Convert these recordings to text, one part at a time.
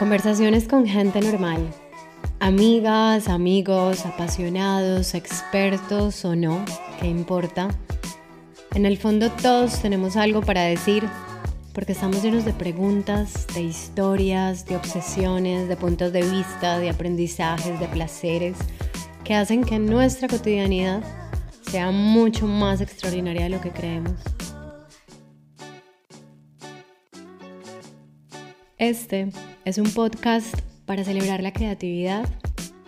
Conversaciones con gente normal. Amigas, amigos, apasionados, expertos o no, ¿qué importa? En el fondo todos tenemos algo para decir porque estamos llenos de preguntas, de historias, de obsesiones, de puntos de vista, de aprendizajes, de placeres que hacen que nuestra cotidianidad sea mucho más extraordinaria de lo que creemos. Este es un podcast para celebrar la creatividad,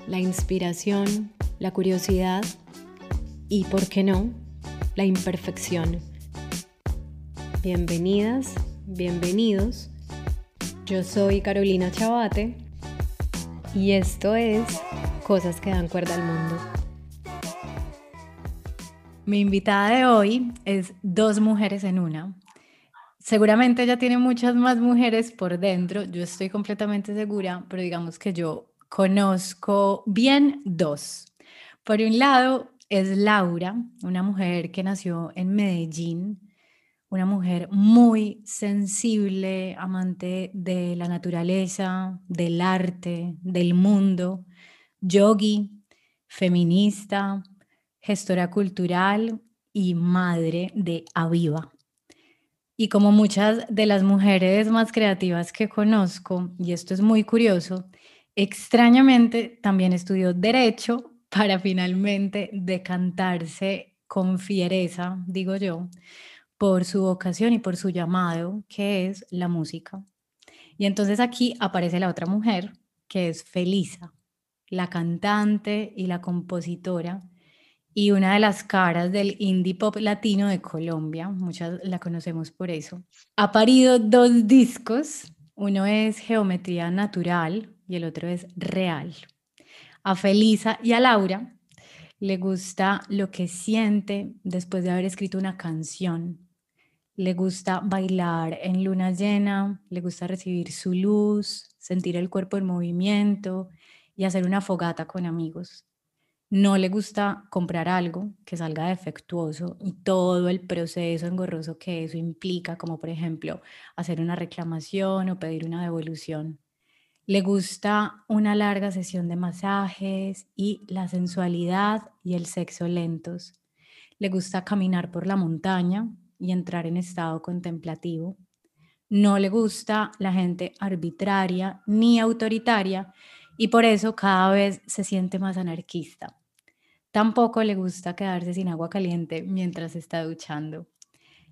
la inspiración, la curiosidad y, ¿por qué no?, la imperfección. Bienvenidas, bienvenidos. Yo soy Carolina Chabate y esto es Cosas que dan cuerda al mundo. Mi invitada de hoy es dos mujeres en una. Seguramente ella tiene muchas más mujeres por dentro, yo estoy completamente segura, pero digamos que yo conozco bien dos. Por un lado es Laura, una mujer que nació en Medellín, una mujer muy sensible, amante de la naturaleza, del arte, del mundo, yogi, feminista, gestora cultural y madre de Aviva. Y como muchas de las mujeres más creativas que conozco, y esto es muy curioso, extrañamente también estudió derecho para finalmente decantarse con fiereza, digo yo, por su vocación y por su llamado, que es la música. Y entonces aquí aparece la otra mujer, que es Felisa, la cantante y la compositora y una de las caras del indie pop latino de Colombia, muchas la conocemos por eso. Ha parido dos discos, uno es Geometría Natural y el otro es Real. A Felisa y a Laura le gusta lo que siente después de haber escrito una canción. Le gusta bailar en luna llena, le gusta recibir su luz, sentir el cuerpo en movimiento y hacer una fogata con amigos no le gusta comprar algo que salga defectuoso y todo el proceso engorroso que eso implica, como por ejemplo hacer una reclamación o pedir una devolución. Le gusta una larga sesión de masajes y la sensualidad y el sexo lentos. Le gusta caminar por la montaña y entrar en estado contemplativo. No le gusta la gente arbitraria ni autoritaria y por eso cada vez se siente más anarquista Tampoco le gusta quedarse sin agua caliente mientras está duchando.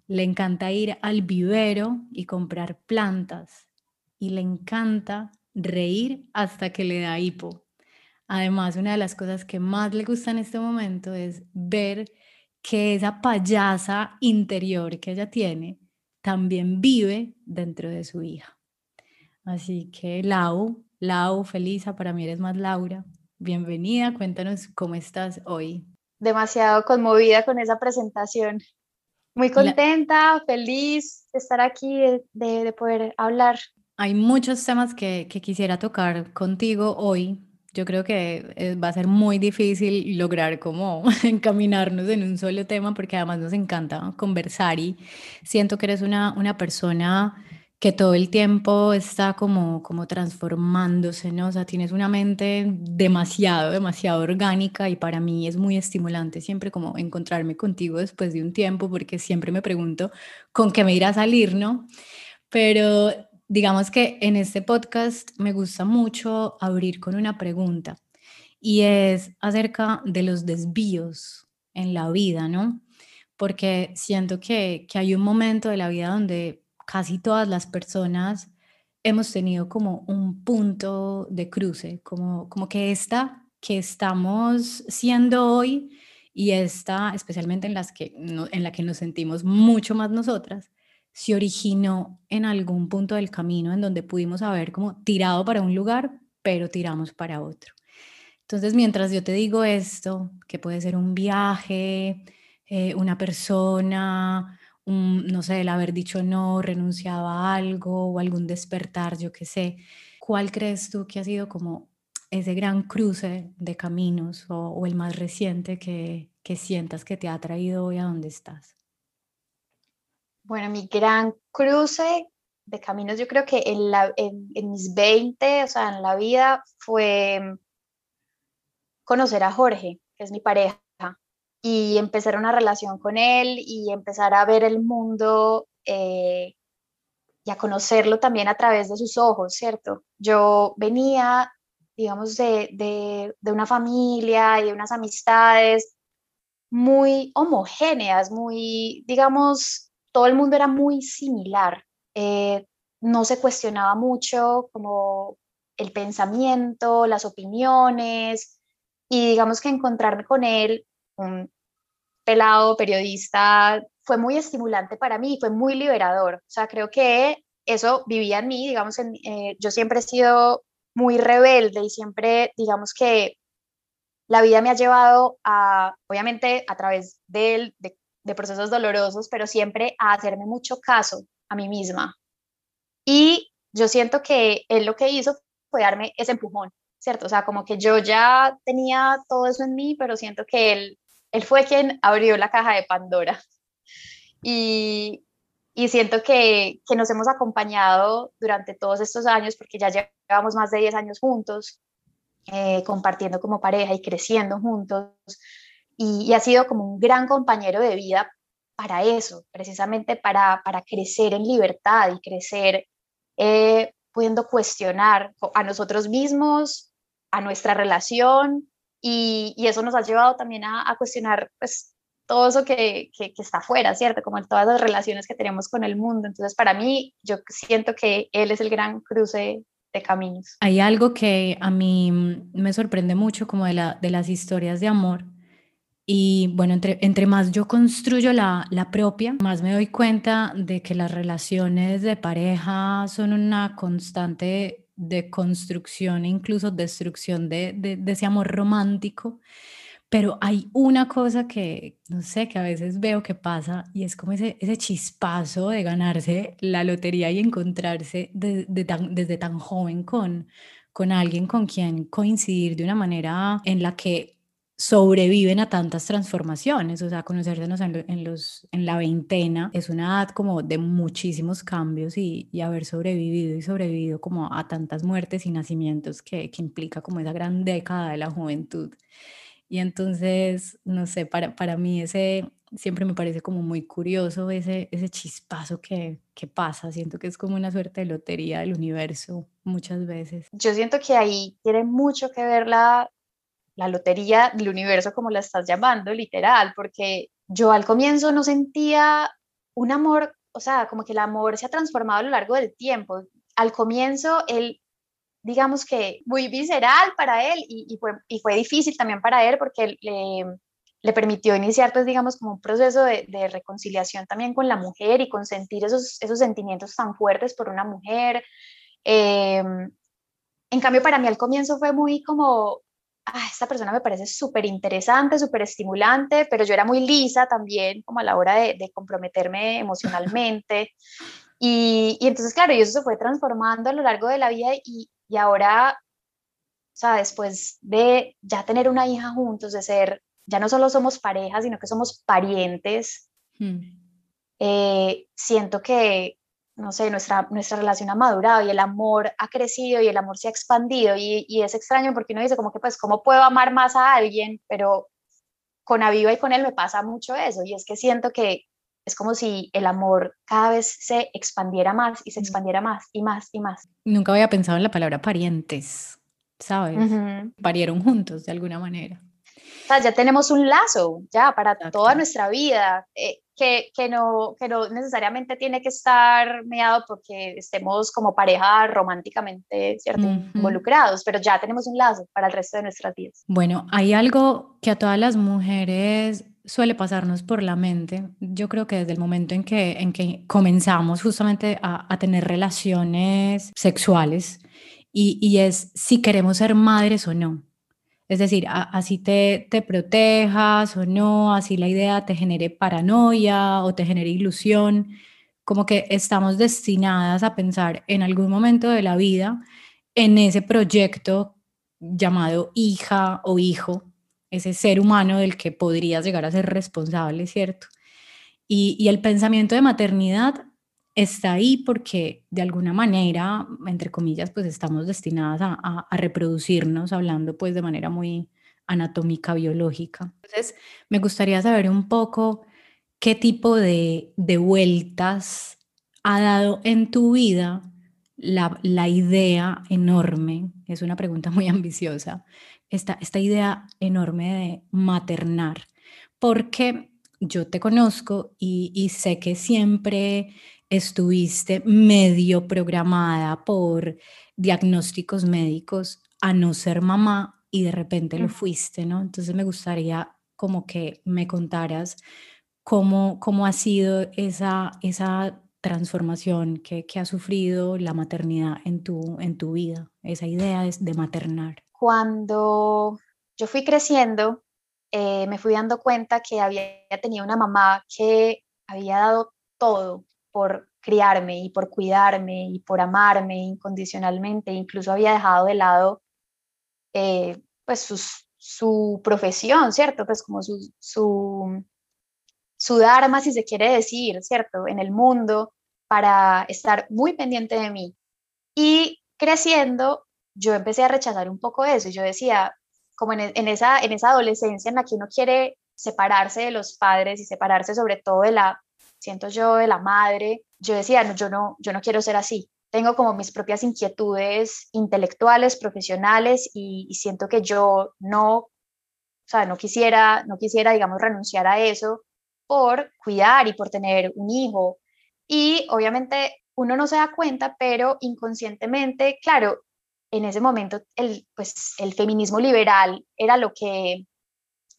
Le encanta ir al vivero y comprar plantas. Y le encanta reír hasta que le da hipo. Además, una de las cosas que más le gusta en este momento es ver que esa payasa interior que ella tiene también vive dentro de su hija. Así que Lau, Lau, Felisa, para mí eres más Laura, Bienvenida, cuéntanos cómo estás hoy. Demasiado conmovida con esa presentación. Muy contenta, feliz de estar aquí, de, poder hablar. Hay muchos temas que, que quisiera tocar contigo hoy, yo creo que eh, va a ser muy difícil lograr como encaminarnos en un solo tema porque además nos encanta conversar y siento que eres una, una persona que todo el tiempo está como, como transformándose, ¿no? O sea, tienes una mente demasiado, demasiado orgánica y para mí es muy estimulante siempre como encontrarme contigo después de un tiempo porque siempre me pregunto con qué me irá a salir, ¿no? Pero digamos que en este podcast me gusta mucho abrir con una pregunta y es acerca de los desvíos en la vida, ¿no? Porque siento que, que hay un momento de la vida donde casi todas las personas hemos tenido como un punto de cruce, como, como que esta que estamos siendo hoy y esta, especialmente en, las que, en la que nos sentimos mucho más nosotras, se originó en algún punto del camino en donde pudimos haber como tirado para un lugar, pero tiramos para otro. Entonces, mientras yo te digo esto, que puede ser un viaje, eh, una persona, no sé, el haber dicho no, renunciado a algo o algún despertar, yo qué sé. ¿Cuál crees tú que ha sido como ese gran cruce de caminos o, el más reciente que, que sientas que te ha traído hoy a donde estás? Bueno, mi gran cruce de caminos, yo creo que en, la, en, mis 20, o sea, en la vida, fue conocer a Jorge, que es mi pareja, y empezar una relación con él y empezar a ver el mundo eh, y a conocerlo también a través de sus ojos, ¿cierto? Yo venía, digamos, de, de, de una familia y de unas amistades muy homogéneas, muy, digamos, todo el mundo era muy similar. Eh, no se cuestionaba mucho como el pensamiento, las opiniones, y digamos que encontrarme con él, un pelado periodista, fue muy estimulante para mí, fue muy liberador. O sea, creo que eso vivía en mí, digamos, eh, yo siempre he sido muy rebelde y siempre, digamos que la vida me ha llevado a, obviamente, a través de, de, de procesos dolorosos, pero siempre a hacerme mucho caso a mí misma. Y yo siento que él lo que hizo fue darme ese empujón, ¿cierto? O sea, como que yo ya tenía todo eso en mí, pero siento que él, él fue quien abrió la caja de Pandora. Y, y siento que, que, nos hemos acompañado durante todos estos años, porque ya llevamos más de 10 años juntos, eh, compartiendo como pareja y creciendo juntos. Y, ha sido como un gran compañero de vida para eso, precisamente para, para crecer en libertad y crecer eh, pudiendo cuestionar a nosotros mismos, a nuestra relación, y, eso nos ha llevado también a, cuestionar pues, todo eso que, que, está afuera, ¿cierto? Como en todas las relaciones que tenemos con el mundo. Entonces, para mí, yo siento que él es el gran cruce de caminos. Hay algo que a mí me sorprende mucho como de, la, de las historias de amor. Y bueno, entre, entre más yo construyo la, la propia, más me doy cuenta de que las relaciones de pareja son una constante de construcción e incluso destrucción de, de, de ese amor romántico pero hay una cosa que, no sé, que a veces veo que pasa y es como ese, ese chispazo de ganarse la lotería y encontrarse desde tan joven con, con alguien con quien coincidir de una manera en la que sobreviven a tantas transformaciones, o sea, conocernos en, los, en la veintena es una edad como de muchísimos cambios y, y, haber sobrevivido y sobrevivido como a tantas muertes y nacimientos que, que implica como esa gran década de la juventud. Y entonces, no sé, para, para mí ese siempre me parece como muy curioso ese, ese chispazo que, que pasa. Siento que es como una suerte de lotería del universo muchas veces. Yo siento que ahí tiene mucho que ver la, la lotería del universo, como la estás llamando, literal, porque yo al comienzo no sentía un amor, o sea, como que el amor se ha transformado a lo largo del tiempo. Al comienzo, él digamos que muy visceral para él y, fue, y fue, difícil también para él porque le, le, permitió iniciar, pues digamos, como un proceso de, reconciliación también con la mujer y con sentir esos, esos sentimientos tan fuertes por una mujer. Eh, en cambio, para mí al comienzo fue muy como, ah, esta persona me parece súper interesante, súper estimulante, pero yo era muy lisa también, como a la hora de, de comprometerme emocionalmente. Y, y, entonces, claro, y eso se fue transformando a lo largo de la vida y, y ahora, o sea, después de ya tener una hija juntos, de ser, ya no solo somos pareja, sino que somos parientes, hmm. eh, siento que, no sé, nuestra, nuestra relación ha madurado y el amor ha crecido y el amor se ha expandido y, y es extraño porque uno dice como que, pues, ¿cómo puedo amar más a alguien? Pero con Aviva y con él me pasa mucho eso y es que siento que es como si el amor cada vez se expandiera más y se mm. expandiera más y más y más. Nunca había pensado en la palabra parientes, ¿sabes? Parieron juntos de alguna manera. O sea, ya tenemos un lazo, ya, para toda nuestra vida, eh, que, que, no, que no necesariamente tiene que estar mediado porque estemos como pareja románticamente, ¿cierto? Involucrados, pero ya tenemos un lazo para el resto de nuestras vidas. Bueno, hay algo que a todas las mujeres suele pasarnos por la mente, yo creo que desde el momento en que, en que comenzamos justamente a, tener relaciones sexuales y, y, es si queremos ser madres o no. Es decir, así te, te protejas o no, así la idea te genere paranoia o te genere ilusión, como que estamos destinadas a pensar en algún momento de la vida en ese proyecto llamado hija o hijo ese ser humano del que podrías llegar a ser responsable, ¿cierto? Y, el pensamiento de maternidad está ahí porque de alguna manera, entre comillas, pues estamos destinadas a, reproducirnos, hablando pues de manera muy anatómica, biológica. Entonces, me gustaría saber un poco qué tipo de, de vueltas ha dado en tu vida la, la, idea enorme, es una pregunta muy ambiciosa, esta, esta idea enorme de maternar, porque yo te conozco y sé que siempre estuviste medio programada por diagnósticos médicos a no ser mamá y de repente lo fuiste, ¿no? Entonces me gustaría como que me contaras cómo, cómo ha sido esa, esa transformación que, que, ha sufrido la maternidad en tu, en tu vida, esa idea de, de maternar. Cuando yo fui creciendo, eh, me fui dando cuenta que había tenido una mamá que había dado todo por criarme y por cuidarme y por amarme incondicionalmente, incluso había dejado de lado eh, pues su profesión, ¿cierto? Pues como su, su, su dharma, si se quiere decir, ¿cierto? En el mundo para estar muy pendiente de mí. Y creciendo, yo empecé a rechazar un poco eso. Yo decía, como en, en, esa, en esa adolescencia en la que uno quiere separarse de los padres y separarse sobre todo de la siento yo de la madre, yo decía, no, yo, no, yo no quiero ser así. Tengo como mis propias inquietudes intelectuales, profesionales y, siento que yo no, o sea, no quisiera, no quisiera, digamos, renunciar a eso por cuidar y por tener un hijo. Y obviamente uno no se da cuenta, pero inconscientemente, claro, en ese momento el, pues, el feminismo liberal era lo que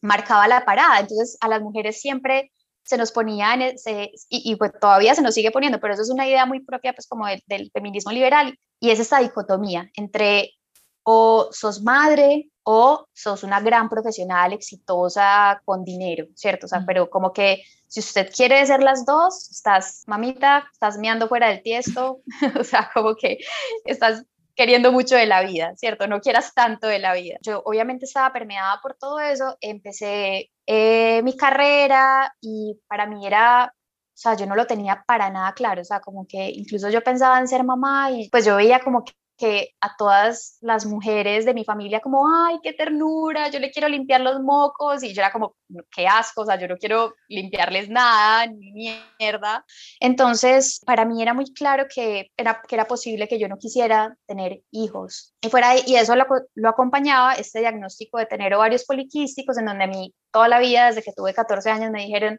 marcaba la parada. Entonces a las mujeres siempre se nos ponía en ese, y, pues todavía se nos sigue poniendo, pero eso es una idea muy propia pues como del, del feminismo liberal y es esta dicotomía entre o sos madre o sos una gran profesional exitosa con dinero, ¿cierto? O sea, pero como que si usted quiere ser las dos, estás mamita, estás meando fuera del tiesto, o sea, como que estás queriendo mucho de la vida, ¿cierto? No quieras tanto de la vida. Yo obviamente estaba permeada por todo eso, empecé eh, mi carrera y para mí era, o sea, yo no lo tenía para nada claro, o sea, como que incluso yo pensaba en ser mamá y pues yo veía como que que a todas las mujeres de mi familia como, ay, qué ternura, yo le quiero limpiar los mocos y yo era como, qué asco, o sea, yo no quiero limpiarles nada, ni mierda. Entonces, para mí era muy claro que era, que era posible que yo no quisiera tener hijos. Y, fuera, y eso lo, lo acompañaba este diagnóstico de tener ovarios poliquísticos, en donde a mí toda la vida, desde que tuve 14 años, me dijeron,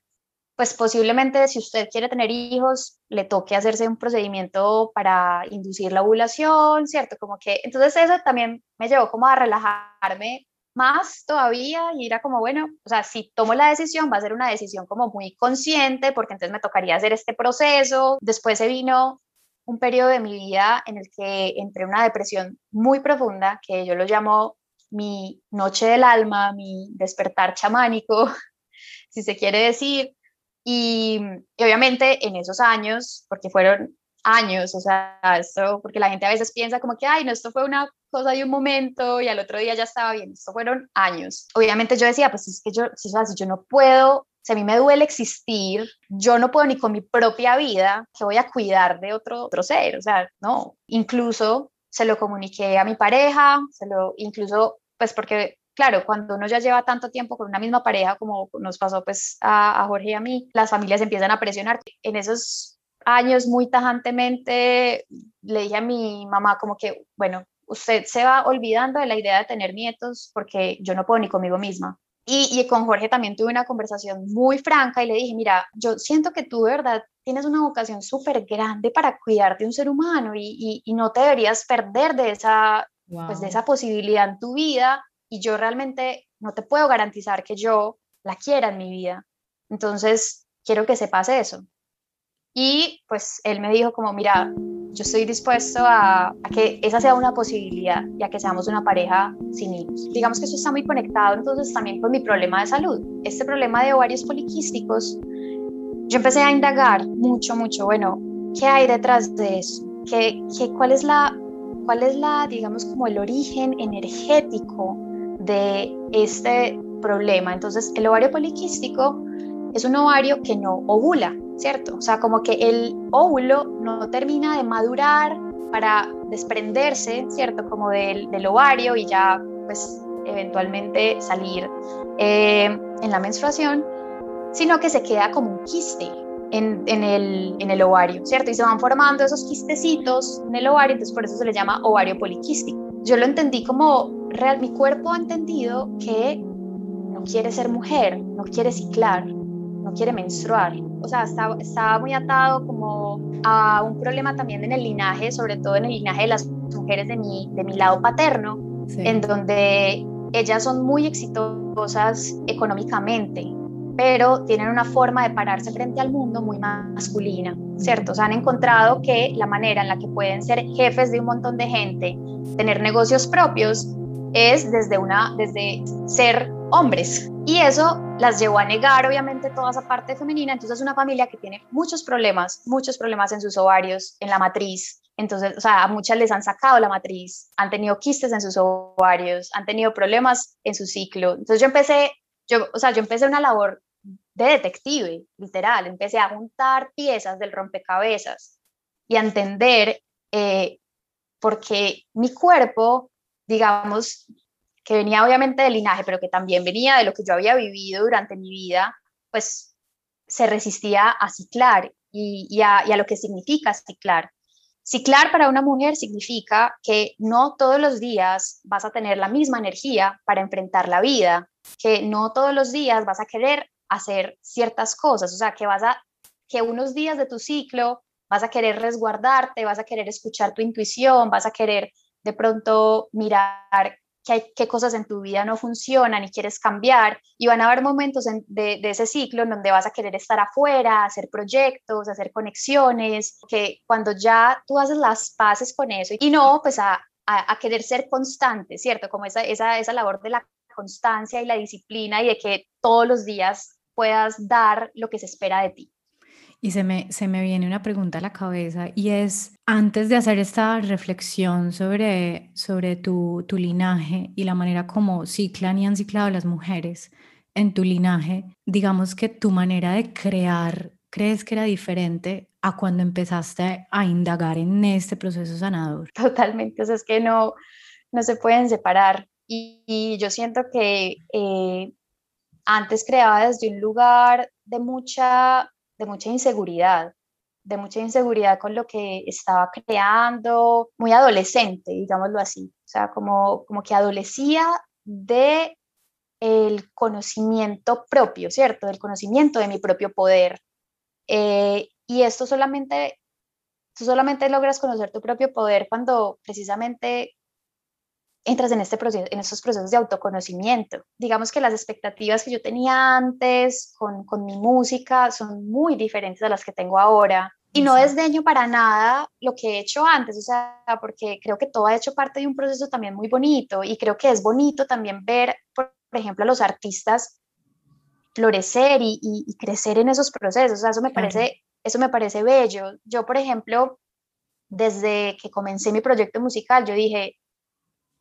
pues posiblemente si usted quiere tener hijos, le toque hacerse un procedimiento para inducir la ovulación, ¿cierto? Como que, entonces eso también me llevó como a relajarme más todavía y era como, bueno, o sea, si tomo la decisión, va a ser una decisión como muy consciente, porque entonces me tocaría hacer este proceso. Después se vino un periodo de mi vida en el que entré en una depresión muy profunda, que yo lo llamo mi noche del alma, mi despertar chamánico, si se quiere decir, y, obviamente en esos años, porque fueron años, o sea, esto, porque la gente a veces piensa como que, ay, no, esto fue una cosa de un momento y al otro día ya estaba bien, esto fueron años. Obviamente yo decía, pues es que yo, si, si yo no puedo, si a mí me duele existir, yo no puedo ni con mi propia vida, que voy a cuidar de otro, otro ser, o sea, no. Incluso se lo comuniqué a mi pareja, se lo, incluso, pues porque claro, cuando uno ya lleva tanto tiempo con una misma pareja, como nos pasó pues a, Jorge y a mí, las familias empiezan a presionar. En esos años muy tajantemente le dije a mi mamá como que, bueno, usted se va olvidando de la idea de tener nietos porque yo no puedo ni conmigo misma. Y, y, con Jorge también tuve una conversación muy franca y le dije, mira, yo siento que tú de verdad tienes una vocación súper grande para cuidar de un ser humano y, y, no te deberías perder de esa, pues, de esa posibilidad en tu vida y yo realmente no te puedo garantizar que yo la quiera en mi vida. Entonces, quiero que sepas eso. Y pues él me dijo como, mira, yo estoy dispuesto a, que esa sea una posibilidad y a que seamos una pareja sin hijos. Digamos que eso está muy conectado entonces también con mi problema de salud. Este problema de ovarios poliquísticos, yo empecé a indagar mucho, mucho, bueno, ¿qué hay detrás de eso? ¿Qué, qué, cuál, es la, ¿Cuál es la, digamos, como el origen energético de este problema. Entonces, el ovario poliquístico es un ovario que no ovula. ¿cierto? O sea, como que el óvulo no termina de madurar para desprenderse, ¿cierto? Como del, del ovario y ya, pues, eventualmente salir eh, en la menstruación, sino que se queda como un quiste en, en, el, en el ovario, ¿cierto? Y se van formando esos quistecitos en el ovario, entonces por eso se le llama ovario poliquístico. Yo lo entendí como real, mi cuerpo ha entendido que no quiere ser mujer, no quiere ciclar, no quiere menstruar. O sea, estaba, estaba muy atado como a un problema también en el linaje, sobre todo en el linaje de las mujeres de mi, de mi lado paterno, en donde ellas son muy exitosas económicamente, pero tienen una forma de pararse frente al mundo muy masculina, ¿cierto? O sea, han encontrado que la manera en la que pueden ser jefes de un montón de gente, tener negocios propios, es desde, una, desde ser hombres. Y eso las llevó a negar, obviamente, toda esa parte femenina. Entonces, es una familia que tiene muchos problemas, muchos problemas en sus ovarios, en la matriz. Entonces, o sea, a muchas les han sacado la matriz, han tenido quistes en sus ovarios, han tenido problemas en su ciclo. Entonces, yo empecé, yo, o sea, yo empecé una labor de detective, literal. Empecé a juntar piezas del rompecabezas y a entender eh, por mi cuerpo, digamos, que venía obviamente del linaje, pero que también venía de lo que yo había vivido durante mi vida, pues se resistía a ciclar y, a, lo que significa ciclar. Ciclar para una mujer significa que no todos los días vas a tener la misma energía para enfrentar la vida, que no todos los días vas a querer hacer ciertas cosas, o sea, que vas a que unos días de tu ciclo vas a querer resguardarte, vas a querer escuchar tu intuición, vas a querer de pronto mirar hay, qué cosas en tu vida no funcionan y quieres cambiar, y van a haber momentos de, ese ciclo en donde vas a querer estar afuera, hacer proyectos, hacer conexiones, que cuando ya tú haces las paces con eso, y no, pues a, a, querer ser constante, ¿cierto? Como esa, esa, esa labor de la constancia y la disciplina y de que todos los días puedas dar lo que se espera de ti. Y se me, se me viene una pregunta a la cabeza y es, antes de hacer esta reflexión sobre, sobre tu, tu linaje y la manera como ciclan y han ciclado las mujeres en tu linaje, digamos que tu manera de crear, ¿crees que era diferente a cuando empezaste a indagar en este proceso sanador? Totalmente, o es que no, no se pueden separar. Y, yo siento que eh, antes creaba desde un lugar de mucha de mucha inseguridad, de mucha inseguridad con lo que estaba creando, muy adolescente, digámoslo así, o sea, como, como que adolecía de el conocimiento propio, ¿cierto? Del conocimiento de mi propio poder. Eh, y esto solamente, tú solamente logras conocer tu propio poder cuando precisamente entras en, este proceso, en estos procesos de autoconocimiento. Digamos que las expectativas que yo tenía antes con, con mi música son muy diferentes a las que tengo ahora. Y no desdeño para nada lo que he hecho antes, o sea, porque creo que todo ha hecho parte de un proceso también muy bonito y creo que es bonito también ver, por, ejemplo, a los artistas florecer y, y, crecer en esos procesos, o sea, eso me, parece, eso me parece bello. Yo, por ejemplo, desde que comencé mi proyecto musical, yo dije,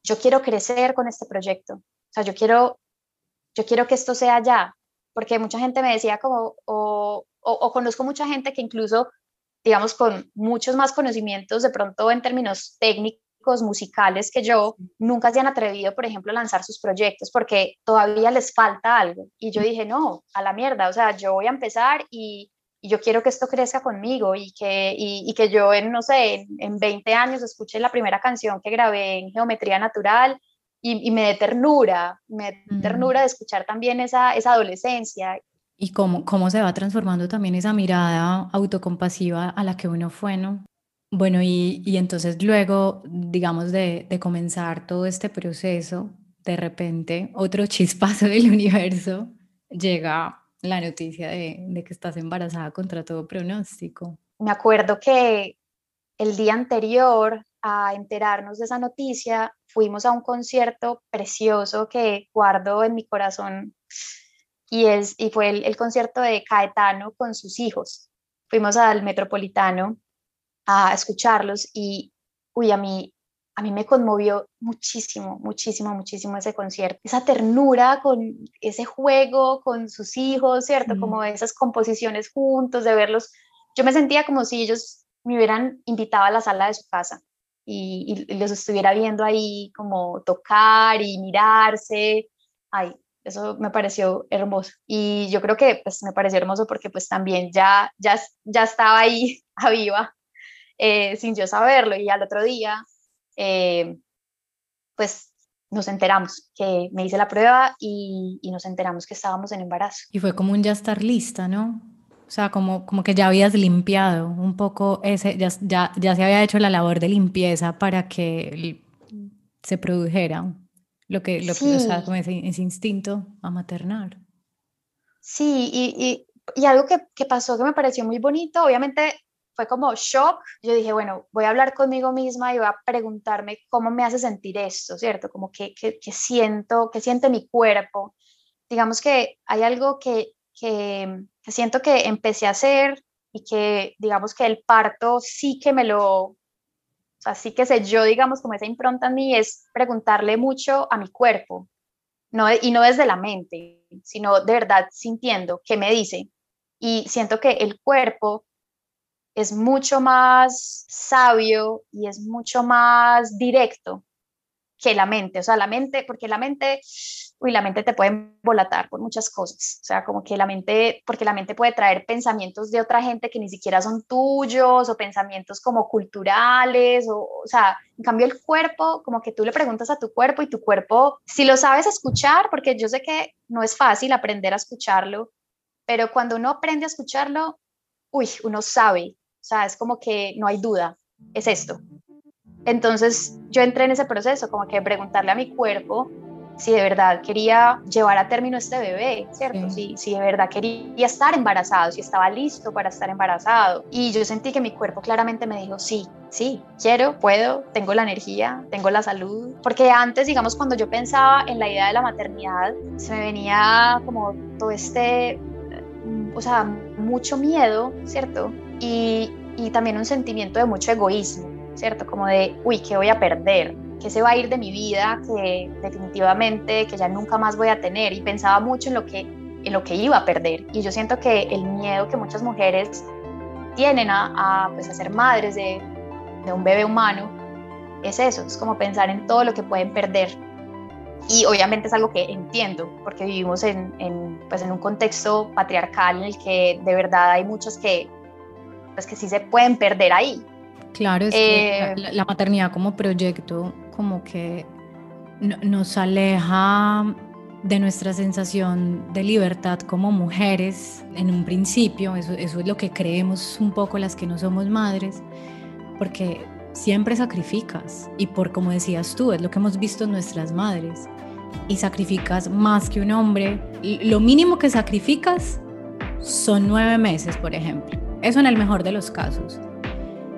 yo quiero crecer con este proyecto, o sea, yo quiero, yo quiero que esto sea ya, porque mucha gente me decía como, o, o, conozco mucha gente que incluso, digamos, con muchos más conocimientos de pronto en términos técnicos, musicales que yo, nunca se han atrevido, por ejemplo, a lanzar sus proyectos porque todavía les falta algo. Y yo dije, no, a la mierda, o sea, yo voy a empezar y, y yo quiero que esto crezca conmigo y que, y, que yo en, no sé, en, 20 años escuche la primera canción que grabé en geometría natural y, me dé ternura, me dé ternura de escuchar también esa, esa adolescencia. Y cómo, cómo se va transformando también esa mirada autocompasiva a la que uno fue, ¿no? Bueno, y, y entonces luego, digamos, de, de comenzar todo este proceso, de repente otro chispazo del universo llega la noticia de, que estás embarazada contra todo pronóstico. Me acuerdo que el día anterior a enterarnos de esa noticia, fuimos a un concierto precioso que guardo en mi corazón y, es, y fue el, concierto de Caetano con sus hijos. Fuimos al Metropolitano a escucharlos y, uy, a mí a mí me conmovió muchísimo, muchísimo, muchísimo ese concierto. Esa ternura con ese juego con sus hijos, ¿cierto? Como esas composiciones juntos, de verlos. Yo me sentía como si ellos me hubieran invitado a la sala de su casa y, los estuviera viendo ahí como tocar y mirarse. Ay, eso me pareció hermoso. Y yo creo que pues me pareció hermoso porque pues también ya, ya, ya estaba ahí a viva eh, sin yo saberlo. Y al otro día eh, pues nos enteramos que me hice la prueba y, nos enteramos que estábamos en embarazo. Y fue como un ya estar lista, ¿no? O sea, como, como que ya habías limpiado un poco ese, ya, ya, ya se había hecho la labor de limpieza para que se produjera lo que, lo que o sea, como ese, instinto a maternar. Sí, y, y, y algo que, que, pasó que me pareció muy bonito, obviamente fue como shock. Yo dije, bueno, voy a hablar conmigo misma y voy a preguntarme cómo me hace sentir esto, ¿cierto? Como que, que, siento, que siente mi cuerpo. Digamos que hay algo que, que, siento que empecé a hacer y que digamos que el parto sí que me lo, o sea, sí que sé yo, digamos, como esa impronta en mí es preguntarle mucho a mi cuerpo, no, y no desde la mente, sino de verdad sintiendo qué me dice. Y siento que el cuerpo es mucho más sabio y es mucho más directo que la mente, o sea, la mente, porque la mente, uy, la mente te puede embolatar por muchas cosas, o sea, como que la mente, porque la mente puede traer pensamientos de otra gente que ni siquiera son tuyos, o pensamientos como culturales, o, o sea, en cambio el cuerpo, como que tú le preguntas a tu cuerpo y tu cuerpo, si lo sabes escuchar, porque yo sé que no es fácil aprender a escucharlo, pero cuando uno aprende a escucharlo, uy, uno sabe o sea, es como que no hay duda, es esto. Entonces yo entré en ese proceso, como que preguntarle a mi cuerpo si de verdad quería llevar a término este bebé, ¿cierto? Si, si de verdad quería estar embarazado, si estaba listo para estar embarazado. Y yo sentí que mi cuerpo claramente me dijo, sí, sí, quiero, puedo, tengo la energía, tengo la salud. Porque antes, digamos, cuando yo pensaba en la idea de la maternidad, se me venía como todo este, o sea, mucho miedo, ¿cierto? Y, también un sentimiento de mucho egoísmo, ¿cierto? Como de, uy, ¿qué voy a perder? ¿Qué se va a ir de mi vida? Que definitivamente, que ya nunca más voy a tener. Y pensaba mucho en lo que, en lo que iba a perder. Y yo siento que el miedo que muchas mujeres tienen a, a, pues, a ser madres de, de un bebé humano es eso, es como pensar en todo lo que pueden perder. Y obviamente es algo que entiendo, porque vivimos en, en, pues en un contexto patriarcal en el que de verdad hay muchas que pues que sí se pueden perder ahí. Claro, es que la, eh, maternidad como proyecto como que nos aleja de nuestra sensación de libertad como mujeres en un principio, eso, eso es lo que creemos un poco las que no somos madres, porque siempre sacrificas y por como decías tú, es lo que hemos visto en nuestras madres y sacrificas más que un hombre. Lo mínimo que sacrificas son nueve meses, por ejemplo. Eso en el mejor de los casos.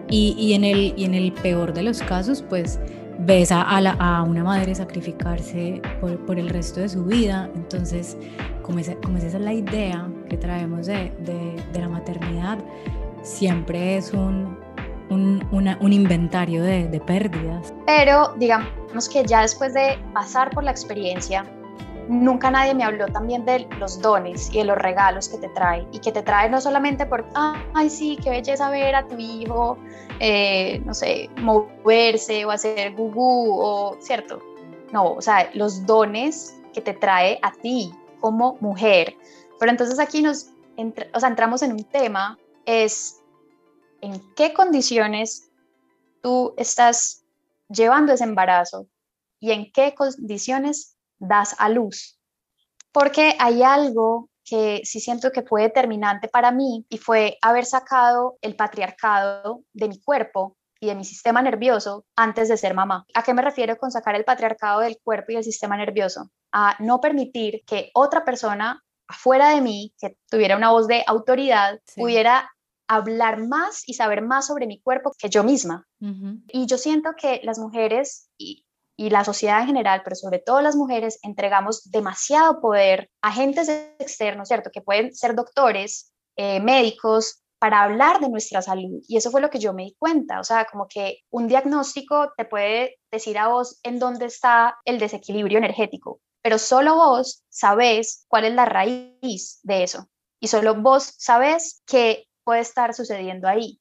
Y, en, el, y en el peor de los casos, pues ves a, a, una madre sacrificarse por, el resto de su vida. Entonces, como, esa, como esa es la idea que traemos de, de, la maternidad, siempre es un, un, un inventario de, de pérdidas. Pero digamos que ya después de pasar por la experiencia, nunca nadie me habló también de los dones y de los regalos que te trae y que te trae no solamente por, ay, sí, qué belleza ver a tu hijo, eh, no sé, moverse o hacer gugú o, ¿cierto? No, o sea, los dones que te trae a ti como mujer. Pero entonces aquí nos, o sea, entramos en un tema, es en qué condiciones tú estás llevando ese embarazo y en qué condiciones das a luz. Porque hay algo que sí siento que fue determinante para mí y fue haber sacado el patriarcado de mi cuerpo y de mi sistema nervioso antes de ser mamá. ¿A qué me refiero con sacar el patriarcado del cuerpo y del sistema nervioso? A no permitir que otra persona afuera de mí, que tuviera una voz de autoridad, pudiera hablar más y saber más sobre mi cuerpo que yo misma. Y yo siento que las mujeres, y y la sociedad en general, pero sobre todo las mujeres, entregamos demasiado poder a agentes externos, ¿cierto? Que pueden ser doctores, eh, médicos, para hablar de nuestra salud. Y eso fue lo que yo me di cuenta. O sea, como que un diagnóstico te puede decir a vos en dónde está el desequilibrio energético, pero solo vos sabés cuál es la raíz de eso. Y solo vos sabés qué puede estar sucediendo ahí.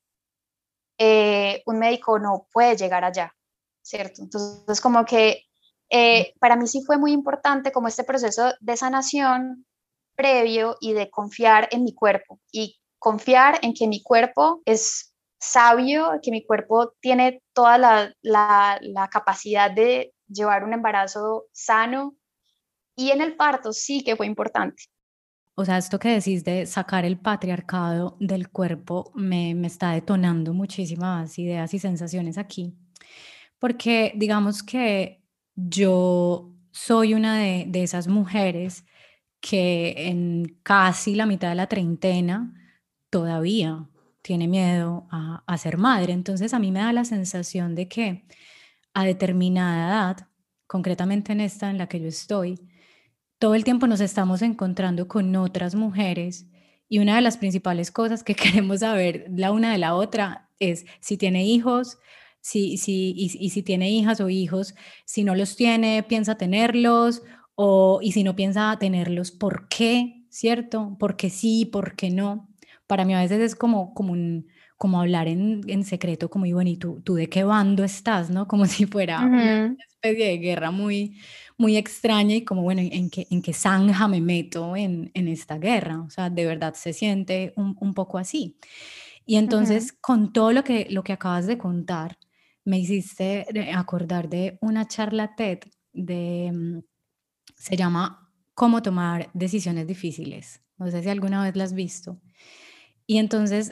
Eh, un médico no puede llegar allá, ¿cierto? Entonces, como que eh, para mí sí fue muy importante como este proceso de sanación previo y de confiar en mi cuerpo y confiar en que mi cuerpo es sabio, que mi cuerpo tiene toda la, la, capacidad de llevar un embarazo sano. Y en el parto sí que fue importante. O sea, esto que decís de sacar el patriarcado del cuerpo me, me está detonando muchísimas ideas y sensaciones aquí. Porque digamos que yo soy una de, esas mujeres que en casi la mitad de la treintena todavía tiene miedo a, ser madre. Entonces a mí me da la sensación de que a determinada edad, concretamente en esta en la que yo estoy, todo el tiempo nos estamos encontrando con otras mujeres y una de las principales cosas que queremos saber la una de la otra es si tiene hijos, si, si, y, y si tiene hijas o hijos, si no los tiene, piensa tenerlos, o, y si no piensa tenerlos, ¿por qué? ¿Cierto? ¿Por qué sí? ¿Por qué no? para mí a veces es como, como, un, como hablar en, en secreto, como, y bueno, ¿y tú, tú de qué bando estás? ¿no? Como si fuera una especie de guerra muy, muy extraña y como, bueno, ¿en qué, en qué zanja me meto en, en esta guerra? O sea, de verdad se siente un, un poco así. Y entonces, con todo lo que, lo que acabas de contar, me hiciste acordar de una charla TED de, mm, se llama Cómo tomar decisiones difíciles. No sé si alguna vez la has visto. Y entonces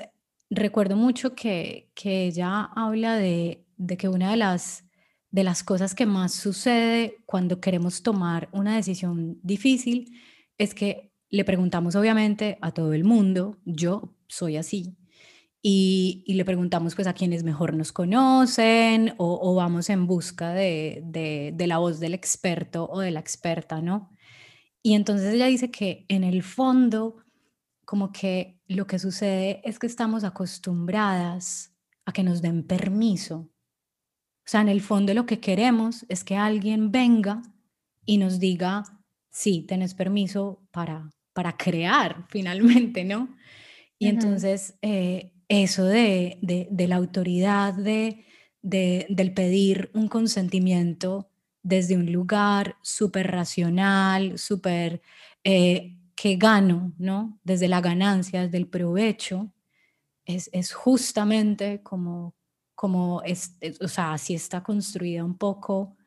recuerdo mucho que, que ella habla de, de, que una de las, de las cosas que más sucede cuando queremos tomar una decisión difícil es que le preguntamos obviamente a todo el mundo, yo soy así, y, y, le preguntamos pues a quienes mejor nos conocen o, o vamos en busca de, de, de, la voz del experto o de la experta, ¿no? Y entonces ella dice que en el fondo como que lo que sucede es que estamos acostumbradas a que nos den permiso. O sea, en el fondo lo que queremos es que alguien venga y nos diga, sí, tenés permiso para, para crear finalmente, ¿no? Y entonces eh, eso de, de, la autoridad, de, del pedir un consentimiento desde un lugar súper racional, súper eh, que gano, ¿no? Desde la ganancia, desde el provecho, es, es justamente como, como es, o sea, así está construida un poco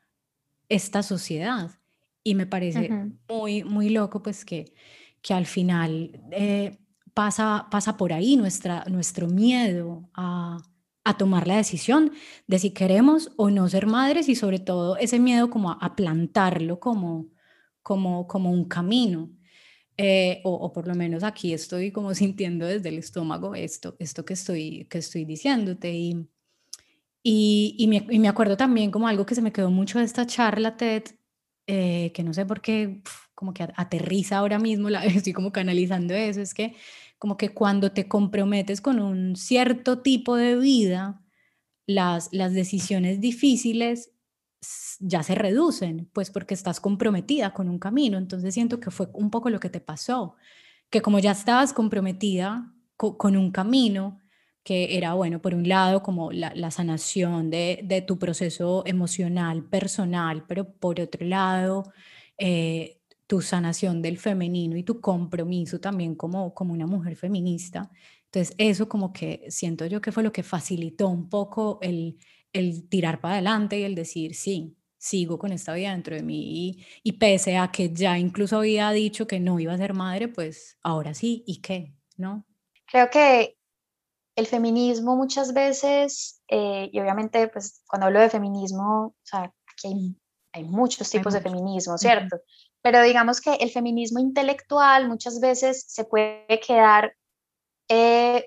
esta sociedad. Y me parece muy, muy loco, pues que, que al final eh, pasa, pasa por ahí nuestra, nuestro miedo a, a tomar la decisión de si queremos o no ser madres y sobre todo ese miedo como a, a plantarlo como, como, como un camino. Eh, o, por lo menos aquí estoy como sintiendo desde el estómago esto, esto que, estoy, que estoy diciéndote. Y, y, y, me, y me acuerdo también como algo que se me quedó mucho de esta charla TED, eh, que no sé por qué, como que aterriza ahora mismo, la, estoy como canalizando eso, es que como que cuando te comprometes con un cierto tipo de vida, las, las decisiones difíciles ya se reducen, pues porque estás comprometida con un camino. Entonces siento que fue un poco lo que te pasó, que como ya estabas comprometida con un camino, que era, bueno, por un lado como la, sanación de, tu proceso emocional, personal, pero por otro lado, eh, tu sanación del femenino y tu compromiso también como, como una mujer feminista. Entonces, eso como que siento yo que fue lo que facilitó un poco el, el tirar para adelante y el decir, sí, sigo con esta vida dentro de mí y, pese a que ya incluso había dicho que no iba a ser madre, pues ahora sí, ¿y qué? ¿No? Creo que el feminismo muchas veces, eh, y obviamente pues cuando hablo de feminismo, o sea, aquí hay, muchos tipos de feminismo, ¿cierto? Pero digamos que el feminismo intelectual muchas veces se puede quedar, eh,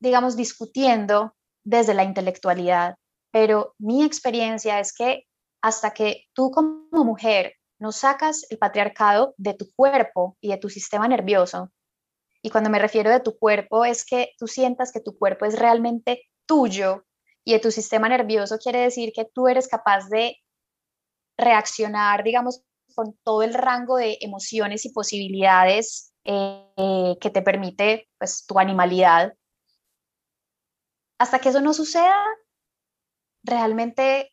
digamos, discutiendo desde la intelectualidad pero mi experiencia es que hasta que tú como mujer no sacas el patriarcado de tu cuerpo y de tu sistema nervioso Y cuando me refiero de tu cuerpo es que tú sientas que tu cuerpo es realmente tuyo y de tu sistema nervioso quiere decir que tú eres capaz de reaccionar, digamos, con todo el rango de emociones y posibilidades eh, que te permite pues, tu animalidad. Hasta que eso no suceda, realmente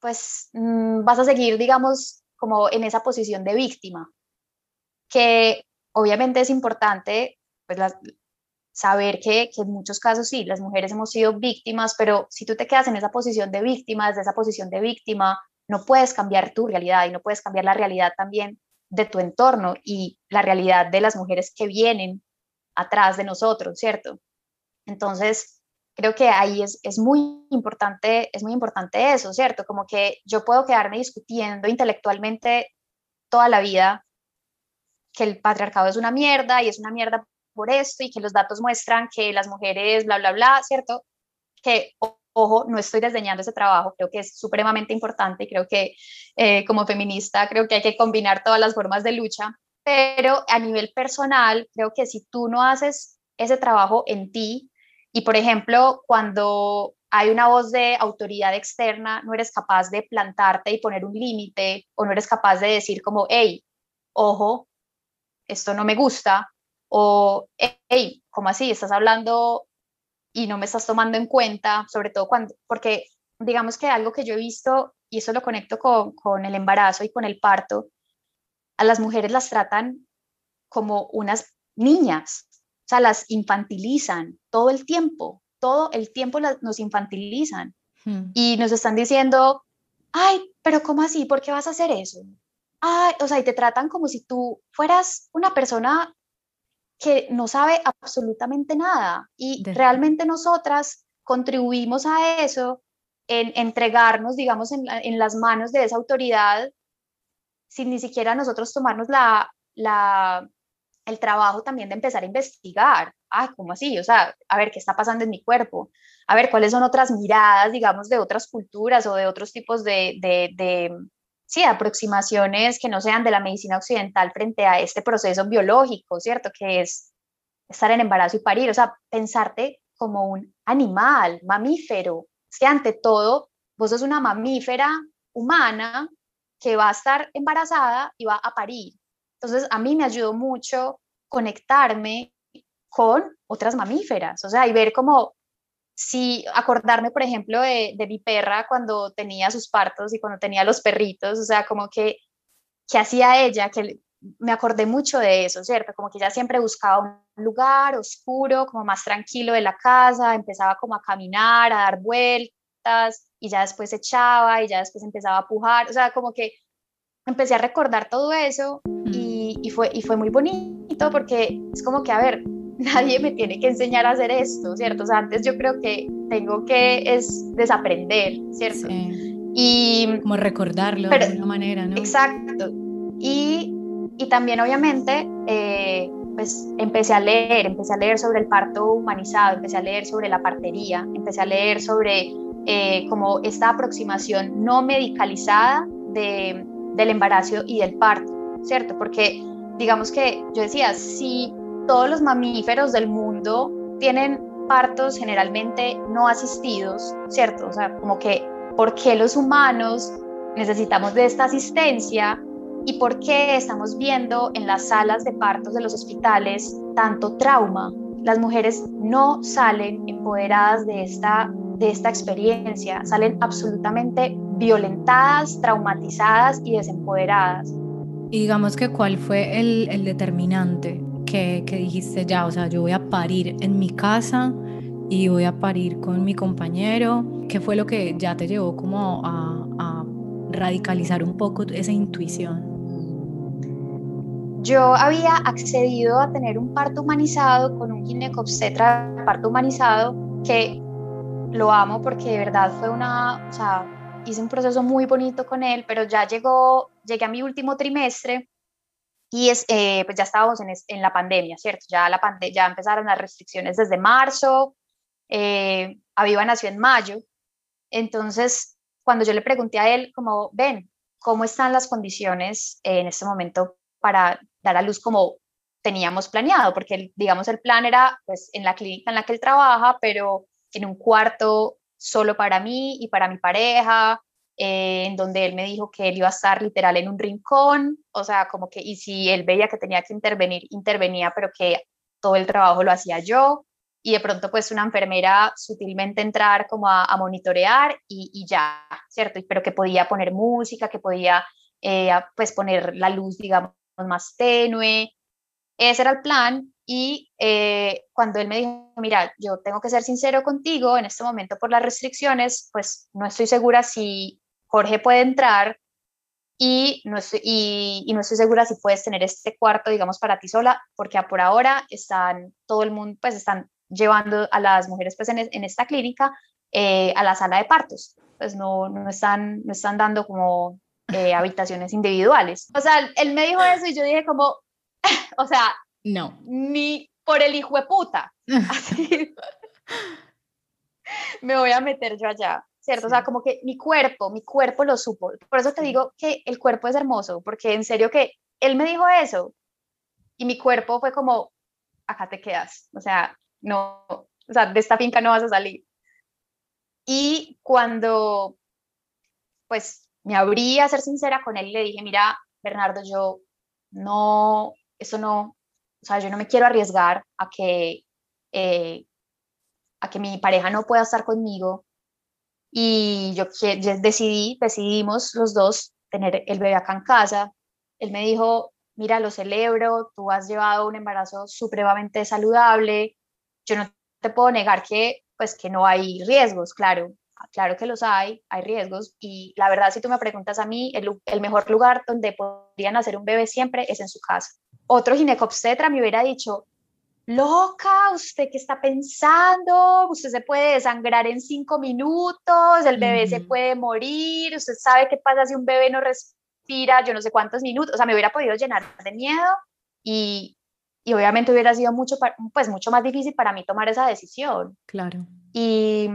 pues mm, vas a seguir, digamos, como en esa posición de víctima, que obviamente es importante pues, saber que, que, en muchos casos sí, las mujeres hemos sido víctimas, pero si tú te quedas en esa posición de víctima, desde esa posición de víctima, no puedes cambiar tu realidad y no puedes cambiar la realidad también de tu entorno y la realidad de las mujeres que vienen atrás de nosotros, ¿cierto? Entonces, creo que ahí es, es, muy importante, es muy importante eso, ¿cierto? Como que yo puedo quedarme discutiendo intelectualmente toda la vida que el patriarcado es una mierda y es una mierda por esto y que los datos muestran que las mujeres, bla, bla, bla, ¿cierto? Que, ojo, no estoy desdeñando ese trabajo, creo que es supremamente importante y creo que eh, como feminista creo que hay que combinar todas las formas de lucha, pero a nivel personal, creo que si tú no haces ese trabajo en ti, y por ejemplo, cuando hay una voz de autoridad externa, no eres capaz de plantarte y poner un límite, o no eres capaz de decir como, hey, ojo, esto no me gusta, o, hey, ¿cómo así? Estás hablando y no me estás tomando en cuenta, sobre todo cuando, porque digamos que algo que yo he visto, y eso lo conecto con, con el embarazo y con el parto, a las mujeres las tratan como unas niñas, o sea, las infantilizan todo el tiempo, todo el tiempo las, nos infantilizan hmm. y nos están diciendo, ay, pero ¿cómo así? ¿Por qué vas a hacer eso? Ay, o sea, y te tratan como si tú fueras una persona que no sabe absolutamente nada. Y realmente nosotras contribuimos a eso en entregarnos, digamos, en, en, las manos de esa autoridad sin ni siquiera nosotros tomarnos la, la, el trabajo también de empezar a investigar, ay, ¿cómo así? O sea, a ver qué está pasando en mi cuerpo, a ver cuáles son otras miradas, digamos, de otras culturas o de otros tipos de, de, de sí, aproximaciones que no sean de la medicina occidental frente a este proceso biológico, ¿cierto? Que es estar en embarazo y parir, o sea, pensarte como un animal, mamífero. Es que ante todo, vos sos una mamífera humana que va a estar embarazada y va a parir. Entonces, a mí me ayudó mucho conectarme con otras mamíferas, o sea, y ver cómo, si acordarme, por ejemplo, de, de, mi perra cuando tenía sus partos y cuando tenía los perritos, o sea, como que, que hacía ella, que me acordé mucho de eso, ¿cierto? Como que ella siempre buscaba un lugar oscuro, como más tranquilo de la casa, empezaba como a caminar, a dar vueltas, y ya después se echaba, y ya después empezaba a pujar, o sea, como que empecé a recordar todo eso y, y, fue, y fue muy bonito porque es como que, a ver, nadie me tiene que enseñar a hacer esto, ¿cierto? O sea, antes yo creo que tengo que es desaprender, ¿cierto? Y como recordarlo de alguna manera, ¿no? Exacto. Y, y también obviamente, eh, pues empecé a leer, empecé a leer sobre el parto humanizado, empecé a leer sobre la partería, empecé a leer sobre eh, como esta aproximación no medicalizada de, del embarazo y del parto, ¿cierto? Porque digamos que yo decía, si todos los mamíferos del mundo tienen partos generalmente no asistidos, ¿cierto? O sea, como que, ¿por qué los humanos necesitamos de esta asistencia? ¿Y por qué estamos viendo en las salas de partos de los hospitales tanto trauma? Las mujeres no salen empoderadas de esta, de esta experiencia, salen absolutamente violentadas, traumatizadas y desempoderadas. Y digamos que cuál fue el, el determinante que, que, dijiste ya, o sea, yo voy a parir en mi casa y voy a parir con mi compañero. ¿Qué fue lo que ya te llevó como a, radicalizar un poco esa intuición? Yo había accedido a tener un parto humanizado con un ginecobstetra parto humanizado que lo amo porque de verdad fue una, o sea, hice un proceso muy bonito con él, pero ya llegó, llegué a mi último trimestre y es, eh, pues ya estábamos en, en, la pandemia, ¿cierto? Ya, la pande ya empezaron las restricciones desde marzo, eh, Aviva nació en mayo, entonces cuando yo le pregunté a él, como, ven, ¿cómo están las condiciones en este momento para dar a luz como teníamos planeado, porque digamos el plan era pues en la clínica en la que él trabaja, pero en un cuarto solo para mí y para mi pareja, eh, en donde él me dijo que él iba a estar literal en un rincón, o sea, como que, y si él veía que tenía que intervenir, intervenía, pero que todo el trabajo lo hacía yo, y de pronto pues una enfermera sutilmente entrar como a, monitorear y, ya, ¿cierto? Pero que podía poner música, que podía eh, pues poner la luz, digamos, más tenue, ese era el plan y eh, cuando él me dijo, mira, yo tengo que ser sincero contigo, en este momento por las restricciones, pues no estoy segura si Jorge puede entrar y no estoy, y, no estoy segura si puedes tener este cuarto, digamos, para ti sola, porque por ahora están, todo el mundo, pues están llevando a las mujeres pues en, en esta clínica eh, a la sala de partos, pues no, no, están, no están dando como eh, habitaciones individuales. O sea, él me dijo eso y yo dije como, o sea, no. Ni por el hijo de puta. Así. me voy a meter yo allá, ¿cierto? O sea, como que mi cuerpo, mi cuerpo lo supo. Por eso te digo que el cuerpo es hermoso, porque en serio que él me dijo eso y mi cuerpo fue como, acá te quedas, o sea, no, o sea, de esta finca no vas a salir. Y cuando, pues, me abrí a ser sincera con él y le dije, mira, Bernardo, yo no, eso no, o sea, yo no me quiero arriesgar a que, eh, a que mi pareja no pueda estar conmigo. Y yo decidí, decidimos los dos tener el bebé acá en casa. Él me dijo, mira, lo celebro, tú has llevado un embarazo supremamente saludable, yo no te puedo negar que, pues, que no hay riesgos, claro, claro que los hay, hay riesgos, y la verdad, si tú me preguntas a mí, el, el mejor lugar donde podrían hacer un bebé siempre es en su casa. Otro ginecobstetra me hubiera dicho, loca, ¿usted qué está pensando? Usted se puede desangrar en cinco minutos, el bebé se puede morir, usted sabe qué pasa si un bebé no respira, yo no sé cuántos minutos, o sea, me hubiera podido llenar de miedo y, y obviamente hubiera sido mucho, pues, mucho más difícil para mí tomar esa decisión. Claro. Y,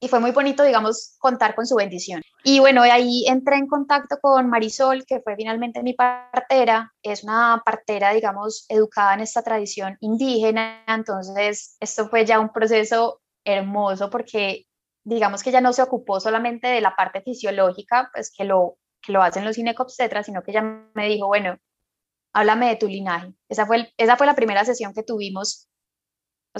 y fue muy bonito, digamos, contar con su bendición. Y bueno, ahí entré en contacto con Marisol, que fue finalmente mi partera. Es una partera, digamos, educada en esta tradición indígena. Entonces, esto fue ya un proceso hermoso porque, digamos que ella no se ocupó solamente de la parte fisiológica, pues que lo, que lo hacen los ginecobstetras, sino que ella me dijo, bueno, háblame de tu linaje. Esa fue, esa fue la primera sesión que tuvimos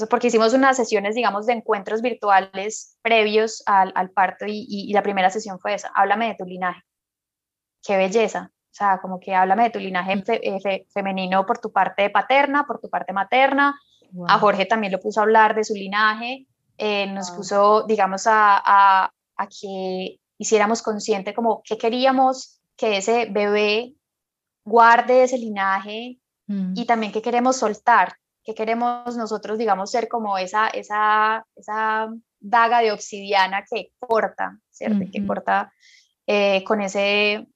porque hicimos unas sesiones, digamos, de encuentros virtuales previos al, al parto y, y, la primera sesión fue esa, háblame de tu linaje. Qué belleza. O sea, como que háblame de tu linaje eh, femenino por tu parte paterna, por tu parte materna. A Jorge también lo puso a hablar de su linaje. Eh, nos puso, digamos, a, a, a que hiciéramos consciente como que queríamos que ese bebé guarde ese linaje mm. y también que queremos soltar, que queremos nosotros, digamos, ser como esa, esa, esa daga de obsidiana que corta, ¿cierto? Que corta eh, con, ese,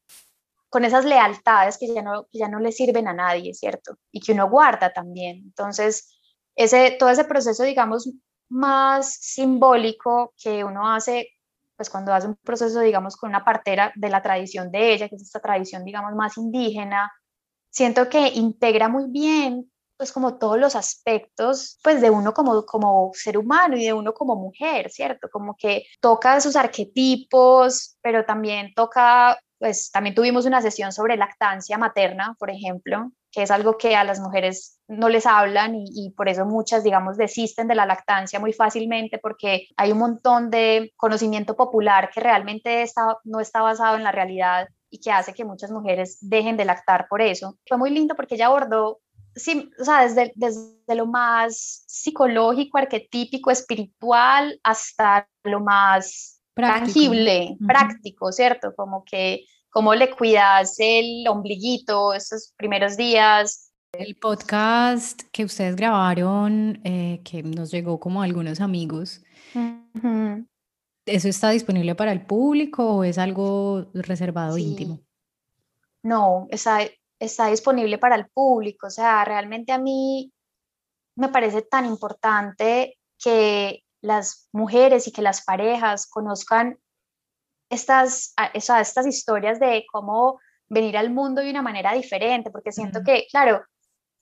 con esas lealtades que ya, no, ya no le sirven a nadie, ¿cierto? Y que uno guarda también. Entonces, ese, todo ese proceso, digamos, más simbólico que uno hace, pues cuando hace un proceso, digamos, con una partera de la tradición de ella, que es esta tradición, digamos, más indígena, siento que integra muy bien pues como todos los aspectos pues de uno como, como ser humano y de uno como mujer, ¿cierto? Como que toca sus arquetipos, pero también toca, pues también tuvimos una sesión sobre lactancia materna, por ejemplo, que es algo que a las mujeres no les hablan y, y, por eso muchas, digamos, desisten de la lactancia muy fácilmente porque hay un montón de conocimiento popular que realmente está, no está basado en la realidad y que hace que muchas mujeres dejen de lactar por eso. Fue muy lindo porque ella abordó sí, o sea, desde, desde lo más psicológico, arquetípico, espiritual, hasta lo más tangible, práctico, ¿cierto? Como que cómo le cuidas el ombliguito esos primeros días. El podcast que ustedes grabaron, eh, que nos llegó como a algunos amigos, ¿eso está disponible para el público o es algo reservado íntimo? No, está, está disponible para el público. O sea, realmente a mí me parece tan importante que las mujeres y que las parejas conozcan estas, estas historias de cómo venir al mundo de una manera diferente, porque siento que, claro,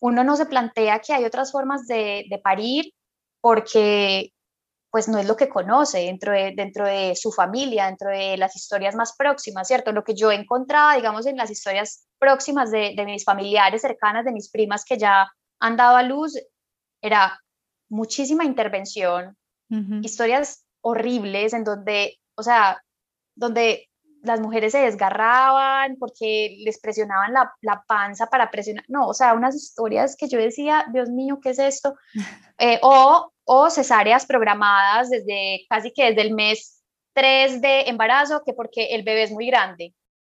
uno no se plantea que hay otras formas de, de parir porque pues no es lo que conoce dentro de, dentro de su familia, dentro de las historias más próximas, ¿cierto? Lo que yo encontraba, digamos, en las historias próximas de, de mis familiares cercanas, de mis primas que ya han dado a luz, era muchísima intervención, historias horribles en donde, o sea, donde las mujeres se desgarraban porque les presionaban la, la, panza para presionar, no, o sea, unas historias que yo decía, Dios mío, ¿qué es esto? Eh, o, o cesáreas programadas desde casi que desde el mes 3 de embarazo, que porque el bebé es muy grande.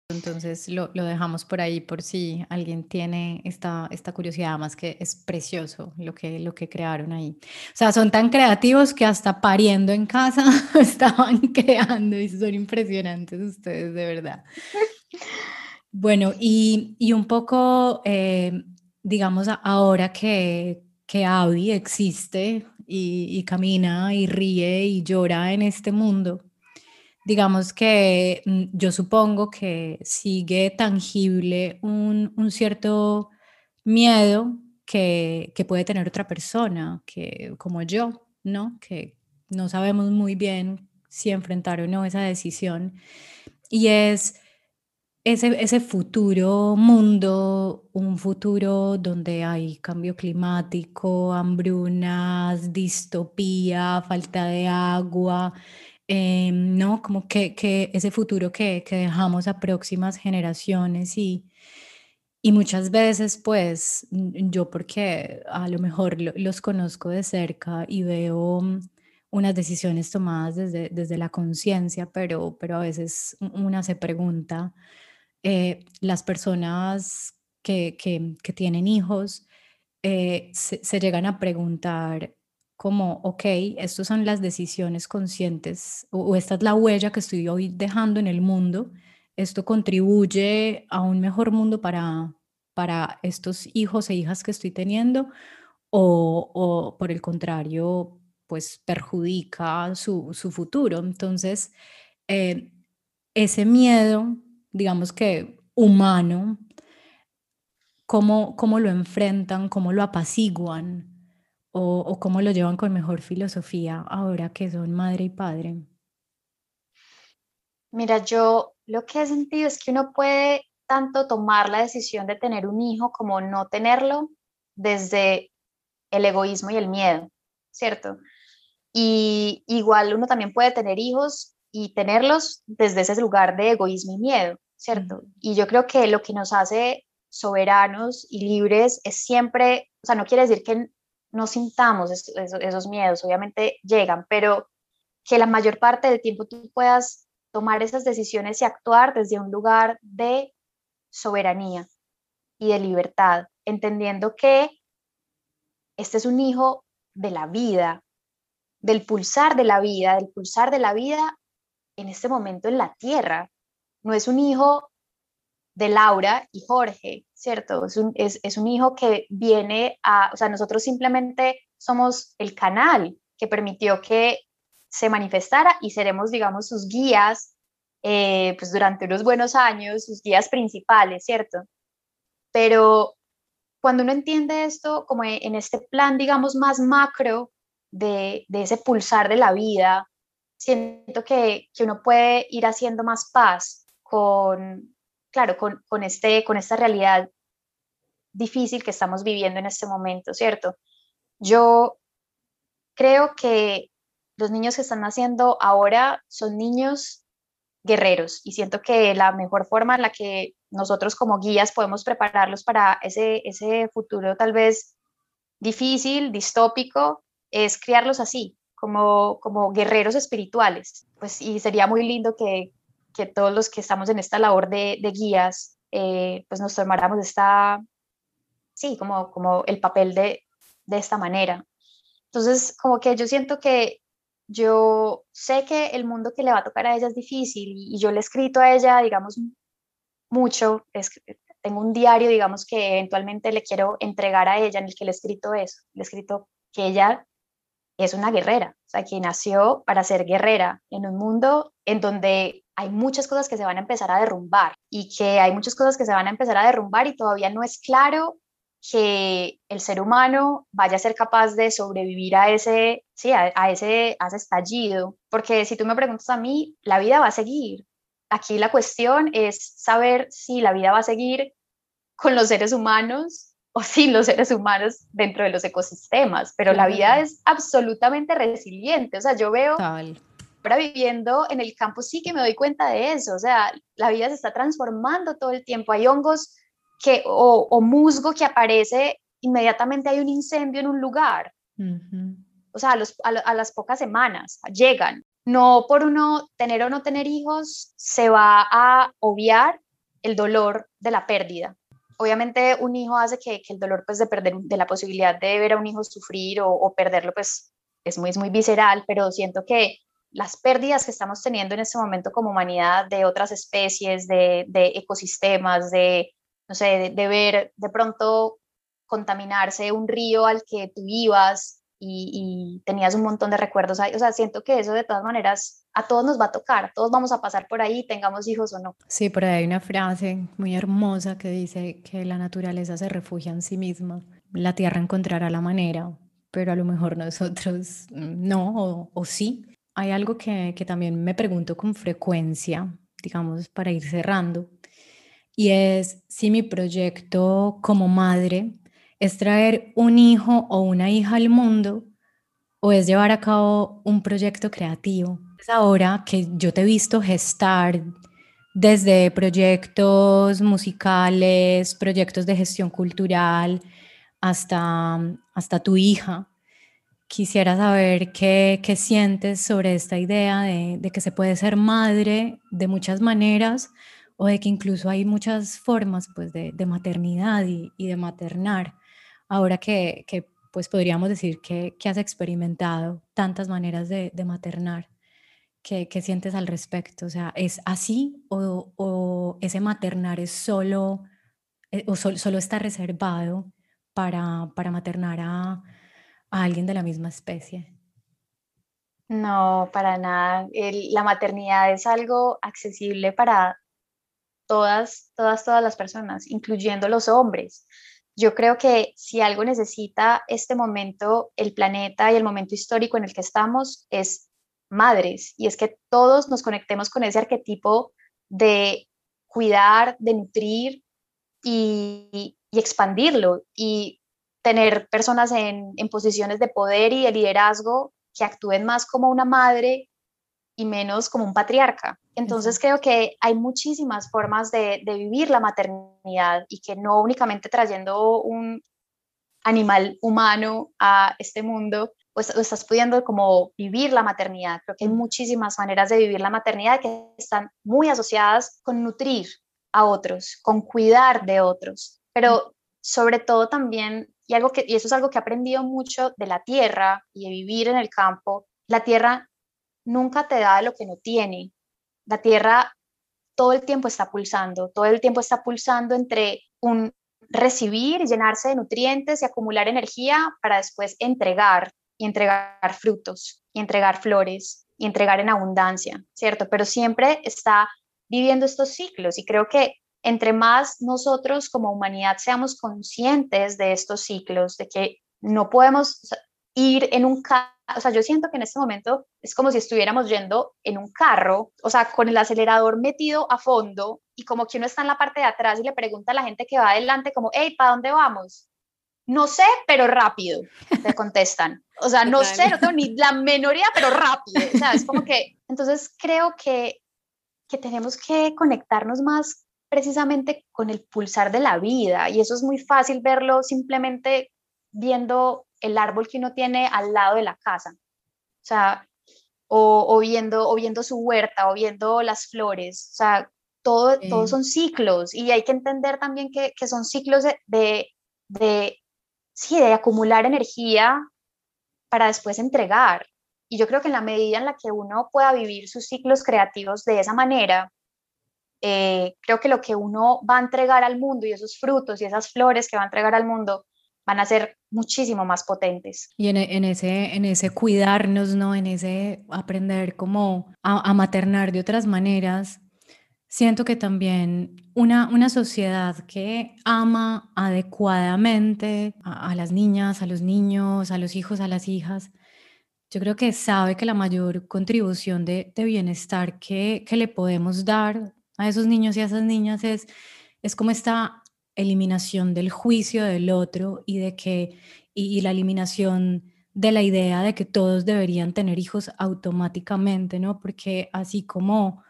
Entonces lo, lo, dejamos por ahí por si alguien tiene esta, esta curiosidad, más que es precioso lo que, lo que crearon ahí. O sea, son tan creativos que hasta pariendo en casa estaban creando y son impresionantes ustedes, de verdad. Bueno, y, y un poco, eh, digamos, ahora que, que Abby existe y, camina y ríe y llora en este mundo, digamos que mm, yo supongo que sigue tangible un, un cierto miedo que, que, puede tener otra persona, que como yo, ¿no? Que no sabemos muy bien si enfrentar o no esa decisión. Y es ese, ese futuro mundo, un futuro donde hay cambio climático, hambrunas, distopía, falta de agua, eh, ¿no? Como que, que ese futuro que, que, dejamos a próximas generaciones y, y muchas veces pues yo porque a lo mejor los conozco de cerca y veo mm, unas decisiones tomadas desde, desde la conciencia, pero, pero a veces una se pregunta, eh, las personas que, que, tienen hijos eh, se, llegan a preguntar como, ok, estas son las decisiones conscientes o, esta es la huella que estoy hoy dejando en el mundo, esto contribuye a un mejor mundo para, para estos hijos e hijas que estoy teniendo o, o por el contrario, pues perjudica su, su futuro. Entonces, eh, ese miedo, digamos que humano, ¿cómo, ¿cómo lo enfrentan, cómo lo apaciguan? o, cómo lo llevan con mejor filosofía ahora que son madre y padre? Mira, yo lo que he sentido es que uno puede tanto tomar la decisión de tener un hijo como no tenerlo desde el egoísmo y el miedo, ¿cierto? Y igual uno también puede tener hijos y tenerlos desde ese lugar de egoísmo y miedo, ¿cierto? Y yo creo que lo que nos hace soberanos y libres es siempre, o sea, no quiere decir que no sintamos esos, miedos, obviamente llegan, pero que la mayor parte del tiempo tú puedas tomar esas decisiones y actuar desde un lugar de soberanía y de libertad, entendiendo que este es un hijo de la vida, del pulsar de la vida, del pulsar de la vida en este momento en la tierra. No es un hijo de Laura y Jorge, ¿cierto? Es un, es, un, hijo que viene a, o sea, nosotros simplemente somos el canal que permitió que se manifestara y seremos, digamos, sus guías, eh, pues durante unos buenos años, sus guías principales, ¿cierto? Pero cuando uno entiende esto como e, en este plan, digamos, más macro de, de ese pulsar de la vida, siento que, que uno puede ir haciendo más paz con, claro, con, este, con esta realidad difícil que estamos viviendo en este momento, ¿cierto? Yo creo que los niños que están naciendo ahora son niños guerreros y siento que la mejor forma en la que nosotros como guías podemos prepararlos para ese, ese futuro tal vez difícil, distópico, es criarlos así, como, como guerreros espirituales. Pues y sería muy lindo que, que todos los que estamos en esta labor de, guías, eh, pues nos tomáramos esta, sí, como, como el papel de, de esta manera. Entonces, como que yo siento que yo sé que el mundo que le va a tocar a ella es difícil y, yo le he escrito a ella, digamos, mucho, es, tengo un diario, digamos, que eventualmente le quiero entregar a ella en el que le he escrito eso, le he escrito que ella es una guerrera, o sea, que nació para ser guerrera en un mundo en donde hay muchas cosas que se van a empezar a derrumbar y que hay muchas cosas que se van a empezar a derrumbar y todavía no es claro que el ser humano vaya a ser capaz de sobrevivir a ese, sí, a, ese, a ese estallido. Porque si tú me preguntas a mí, la vida va a seguir. Aquí la cuestión es saber si la vida va a seguir con los seres humanos o sin los seres humanos dentro de los ecosistemas, pero la vida es absolutamente resiliente, o sea, yo veo ahora viviendo en el campo sí que me doy cuenta de eso, o sea, la vida se está transformando todo el tiempo, hay hongos que, o, musgo que aparece, inmediatamente hay un incendio en un lugar, o sea, a, a las pocas semanas llegan, no por uno tener o no tener hijos se va a obviar el dolor de la pérdida. Obviamente un hijo hace que, el dolor pues de perder, de la posibilidad de ver a un hijo sufrir o, perderlo pues es muy, es muy visceral, pero siento que las pérdidas que estamos teniendo en este momento como humanidad de otras especies, de, ecosistemas, de, no sé, de, ver de pronto contaminarse un río al que tú ibas y, tenías un montón de recuerdos ahí. O sea, siento que eso de todas maneras a todos nos va a tocar, todos vamos a pasar por ahí, tengamos hijos o no. Sí, por ahí hay una frase muy hermosa que dice que la naturaleza se refugia en sí misma, la tierra encontrará la manera, pero a lo mejor nosotros no, o, sí. Hay algo que, también me pregunto con frecuencia, digamos, para ir cerrando, y es si mi proyecto como madre es traer un hijo o una hija al mundo o es llevar a cabo un proyecto creativo. Es ahora que yo te he visto gestar desde proyectos musicales, proyectos de gestión cultural, hasta, hasta tu hija. Quisiera saber qué, sientes sobre esta idea de, que se puede ser madre de muchas maneras o de que incluso hay muchas formas pues, de, maternidad y, de maternar. Ahora que, pues podríamos decir que, has experimentado tantas maneras de, maternar. ¿Qué, ¿Qué, sientes al respecto? O sea, ¿es así o, o ese maternar es solo, eh, o solo está reservado para, para maternar a, a, alguien de la misma especie? No, para nada. la maternidad es algo accesible para todas, todas, todas las personas, incluyendo los hombres. Yo creo que si algo necesita este momento, el planeta y el momento histórico en el que estamos, es madres. Y es que todos nos conectemos con ese arquetipo de cuidar, de nutrir y, expandirlo y tener personas en, en posiciones de poder y de liderazgo que actúen más como una madre y menos como un patriarca. Entonces creo que hay muchísimas formas de, vivir la maternidad y que no únicamente trayendo un animal humano a este mundo, pues estás pudiendo como vivir la maternidad. Creo que hay muchísimas maneras de vivir la maternidad que están muy asociadas con nutrir a otros, con cuidar de otros, pero sobre todo también, y, algo que, y eso es algo que he aprendido mucho de la tierra y de vivir en el campo, la tierra nunca te da lo que no tiene. La tierra todo el tiempo está pulsando, todo el tiempo está pulsando entre un recibir, llenarse de nutrientes y acumular energía para después entregar y entregar frutos y entregar flores y entregar en abundancia, ¿cierto? Pero siempre está viviendo estos ciclos y creo que entre más nosotros como humanidad seamos conscientes de estos ciclos, de que no podemos ir en un o sea, yo siento que en este momento es como si estuviéramos yendo en un carro, o sea, con el acelerador metido a fondo y como que uno está en la parte de atrás y le pregunta a la gente que va adelante como, hey, ¿para dónde vamos? No sé, pero rápido, te contestan. O sea, no sé, no tengo ni la menoría, pero rápido. O sea, es como que, entonces creo que, que tenemos que conectarnos más precisamente con el pulsar de la vida y eso es muy fácil verlo simplemente viendo el árbol que uno tiene al lado de la casa. O sea, o, viendo, o viendo su huerta, o viendo las flores. O sea, todo, todos son ciclos y hay que entender también que, son ciclos de, de, sí, de acumular energía para después entregar. Y yo creo que en la medida en la que uno pueda vivir sus ciclos creativos de esa manera, eh, creo que lo que uno va a entregar al mundo y esos frutos y esas flores que va a entregar al mundo van a ser muchísimo más potentes. Y en, en, ese, en ese cuidarnos, ¿no? En ese aprender como a, maternar de otras maneras, siento que también una, una sociedad que ama adecuadamente a, las niñas, a los niños, a los hijos, a las hijas, yo creo que sabe que la mayor contribución de, bienestar que, que, le podemos dar a esos niños y a esas niñas es, es como esta eliminación del juicio del otro y de que y, la eliminación de la idea de que todos deberían tener hijos automáticamente, ¿no? Porque así como,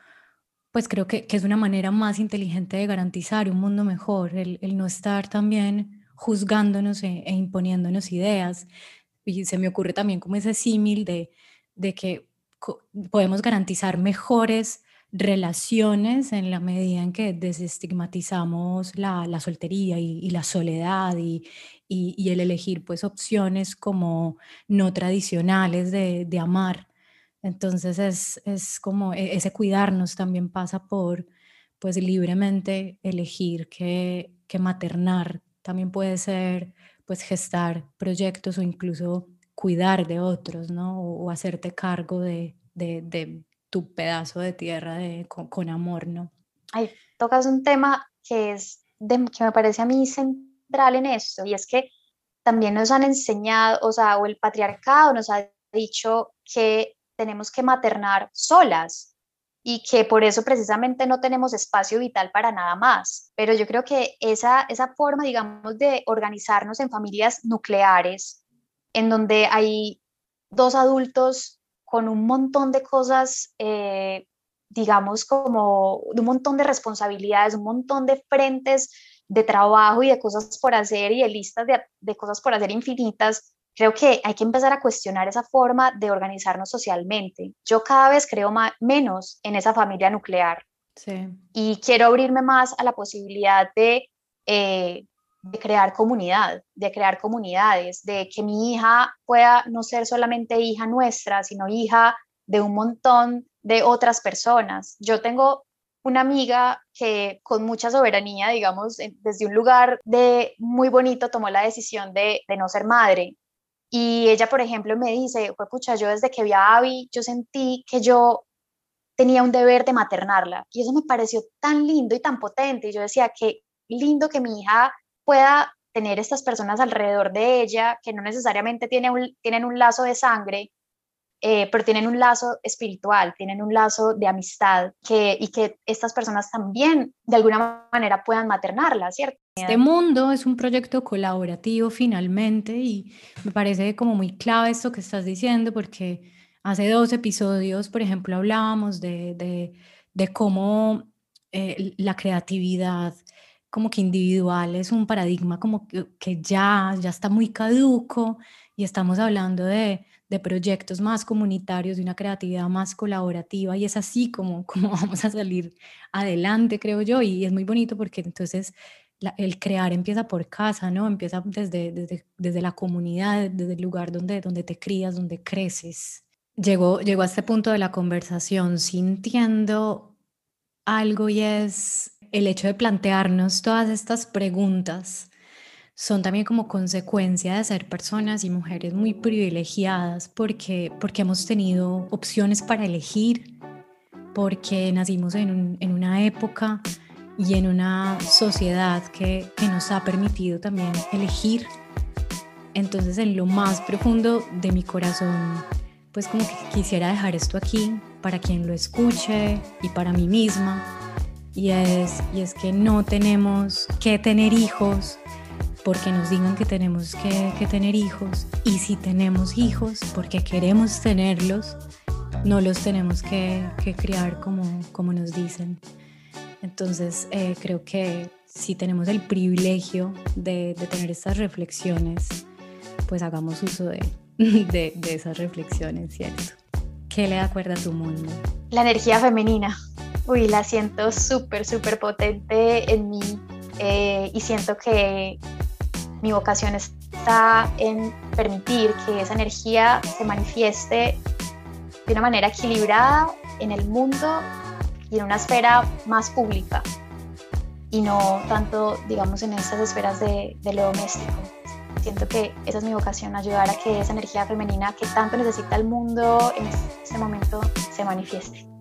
pues creo que, es una manera más inteligente de garantizar un mundo mejor, el, no estar también juzgándonos e, e, imponiéndonos ideas. Y se me ocurre también como ese símil de, de que podemos garantizar mejores relaciones en la medida en que desestigmatizamos la, la soltería y, la soledad y, y, el elegir pues opciones como no tradicionales de, de amar. Entonces es, es, como e, ese cuidarnos también pasa por pues libremente elegir que, que maternar también puede ser pues gestar proyectos o incluso cuidar de otros, ¿no? O, hacerte cargo de, de, de tu pedazo de tierra de, con, amor, ¿no? Ay, tocas un tema que es de, que me parece a mí central en esto y es que también nos han enseñado, o sea, o el patriarcado nos ha dicho que tenemos que maternar solas y que por eso precisamente no tenemos espacio vital para nada más. Pero yo creo que esa, esa forma, digamos, de organizarnos en familias nucleares, en donde hay dos adultos con un montón de cosas, eh, digamos, como un montón de responsabilidades, un montón de frentes de trabajo y de cosas por hacer y de listas de, cosas por hacer infinitas, creo que hay que empezar a cuestionar esa forma de organizarnos socialmente. Yo cada vez creo menos en esa familia nuclear y quiero abrirme más a la posibilidad de eh, de crear comunidad, de crear comunidades, de que mi hija pueda no ser solamente hija nuestra, sino hija de un montón de otras personas. Yo tengo una amiga que con mucha soberanía, digamos, desde un lugar de muy bonito tomó la decisión de, no ser madre. Y ella, por ejemplo, me dice, pucha, yo desde que vi a Abby, yo sentí que yo tenía un deber de maternarla. Y eso me pareció tan lindo y tan potente. Y yo decía, qué lindo que mi hija pueda tener estas personas alrededor de ella que no necesariamente tienen un, tienen un lazo de sangre, eh, pero tienen un lazo espiritual, tienen un lazo de amistad que, y que estas personas también de alguna manera puedan maternarla, ¿cierto? Este mundo es un proyecto colaborativo finalmente y me parece como muy clave esto que estás diciendo porque hace dos episodios, por ejemplo, hablábamos de, de, de cómo eh, la creatividad como que individual es un paradigma como que, ya, ya está muy caduco y estamos hablando de, de, proyectos más comunitarios, de una creatividad más colaborativa y es así como, como vamos a salir adelante, creo yo, y es muy bonito porque entonces el crear empieza por casa, ¿no? Empieza desde, desde, desde, la comunidad, desde el lugar donde, donde te crías, donde creces. Llegó, llegó a este punto de la conversación sintiendo algo y es el hecho de plantearnos todas estas preguntas son también como consecuencia de ser personas y mujeres muy privilegiadas porque, porque hemos tenido opciones para elegir, porque nacimos en, una época y en una sociedad que, que nos ha permitido también elegir. Entonces en lo más profundo de mi corazón, pues como que quisiera dejar esto aquí para quien lo escuche y para mí misma y es, y es que no tenemos que tener hijos porque nos digan que tenemos que, que tener hijos y si tenemos hijos porque queremos tenerlos, no los tenemos que, que criar como, como nos dicen. Entonces eh, creo que si tenemos el privilegio de, de, tener estas reflexiones, pues hagamos uso de, de, de esas reflexiones, ¿cierto? ¿Qué le acuerda a tu mundo? La energía femenina uy, la siento súper, súper potente en mí eh, y siento que mi vocación está en permitir que esa energía se manifieste de una manera equilibrada en el mundo y en una esfera más pública y no tanto, digamos, en estas esferas de, de lo doméstico. Siento que esa es mi vocación, ayudar a que esa energía femenina que tanto necesita el mundo en este momento se manifieste.